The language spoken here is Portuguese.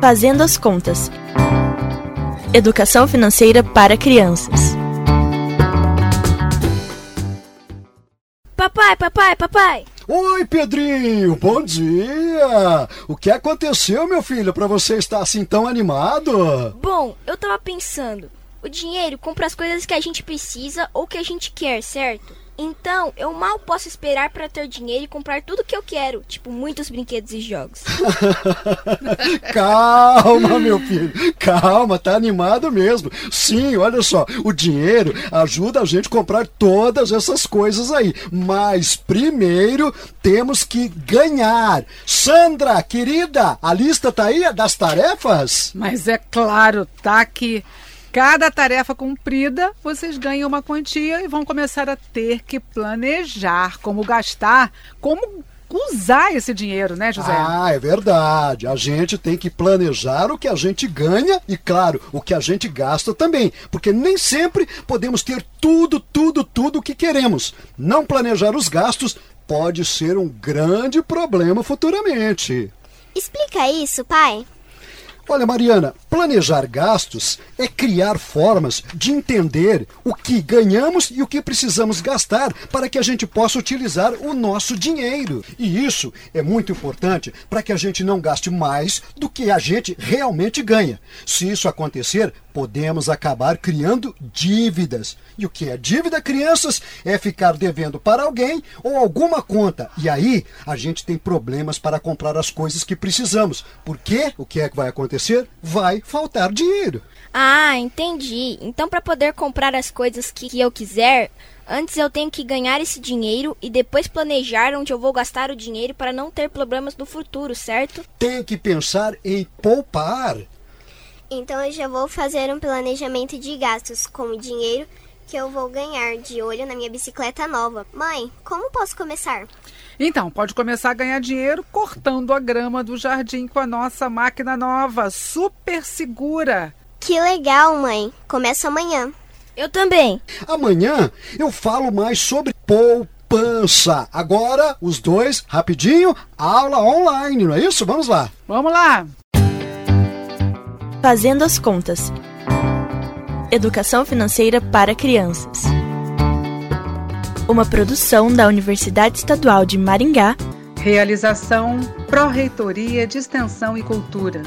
Fazendo as Contas Educação Financeira para Crianças. Papai, papai, papai! Oi, Pedrinho, bom dia! O que aconteceu, meu filho, para você estar assim tão animado? Bom, eu tava pensando, o dinheiro compra as coisas que a gente precisa ou que a gente quer, certo? Então, eu mal posso esperar para ter dinheiro e comprar tudo que eu quero, tipo muitos brinquedos e jogos. calma, meu filho, calma, tá animado mesmo. Sim, olha só, o dinheiro ajuda a gente a comprar todas essas coisas aí, mas primeiro temos que ganhar. Sandra, querida, a lista tá aí das tarefas? Mas é claro, tá aqui. Cada tarefa cumprida, vocês ganham uma quantia e vão começar a ter que planejar como gastar, como usar esse dinheiro, né, José? Ah, é verdade. A gente tem que planejar o que a gente ganha e, claro, o que a gente gasta também. Porque nem sempre podemos ter tudo, tudo, tudo o que queremos. Não planejar os gastos pode ser um grande problema futuramente. Explica isso, pai. Olha, Mariana, planejar gastos é criar formas de entender o que ganhamos e o que precisamos gastar para que a gente possa utilizar o nosso dinheiro. E isso é muito importante para que a gente não gaste mais do que a gente realmente ganha. Se isso acontecer, podemos acabar criando dívidas. E o que é dívida, crianças? É ficar devendo para alguém ou alguma conta. E aí a gente tem problemas para comprar as coisas que precisamos. Porque o que é que vai acontecer? Vai faltar dinheiro. Ah, entendi. Então, para poder comprar as coisas que eu quiser, antes eu tenho que ganhar esse dinheiro e depois planejar onde eu vou gastar o dinheiro para não ter problemas no futuro, certo? Tem que pensar em poupar. Então eu já vou fazer um planejamento de gastos com o dinheiro que eu vou ganhar de olho na minha bicicleta nova. Mãe, como posso começar? Então, pode começar a ganhar dinheiro cortando a grama do jardim com a nossa máquina nova, super segura. Que legal, mãe. Começa amanhã. Eu também. Amanhã eu falo mais sobre poupança. Agora, os dois, rapidinho, aula online, não é isso? Vamos lá. Vamos lá. Fazendo as Contas Educação Financeira para Crianças. Uma produção da Universidade Estadual de Maringá. Realização Pró-Reitoria de Extensão e Cultura.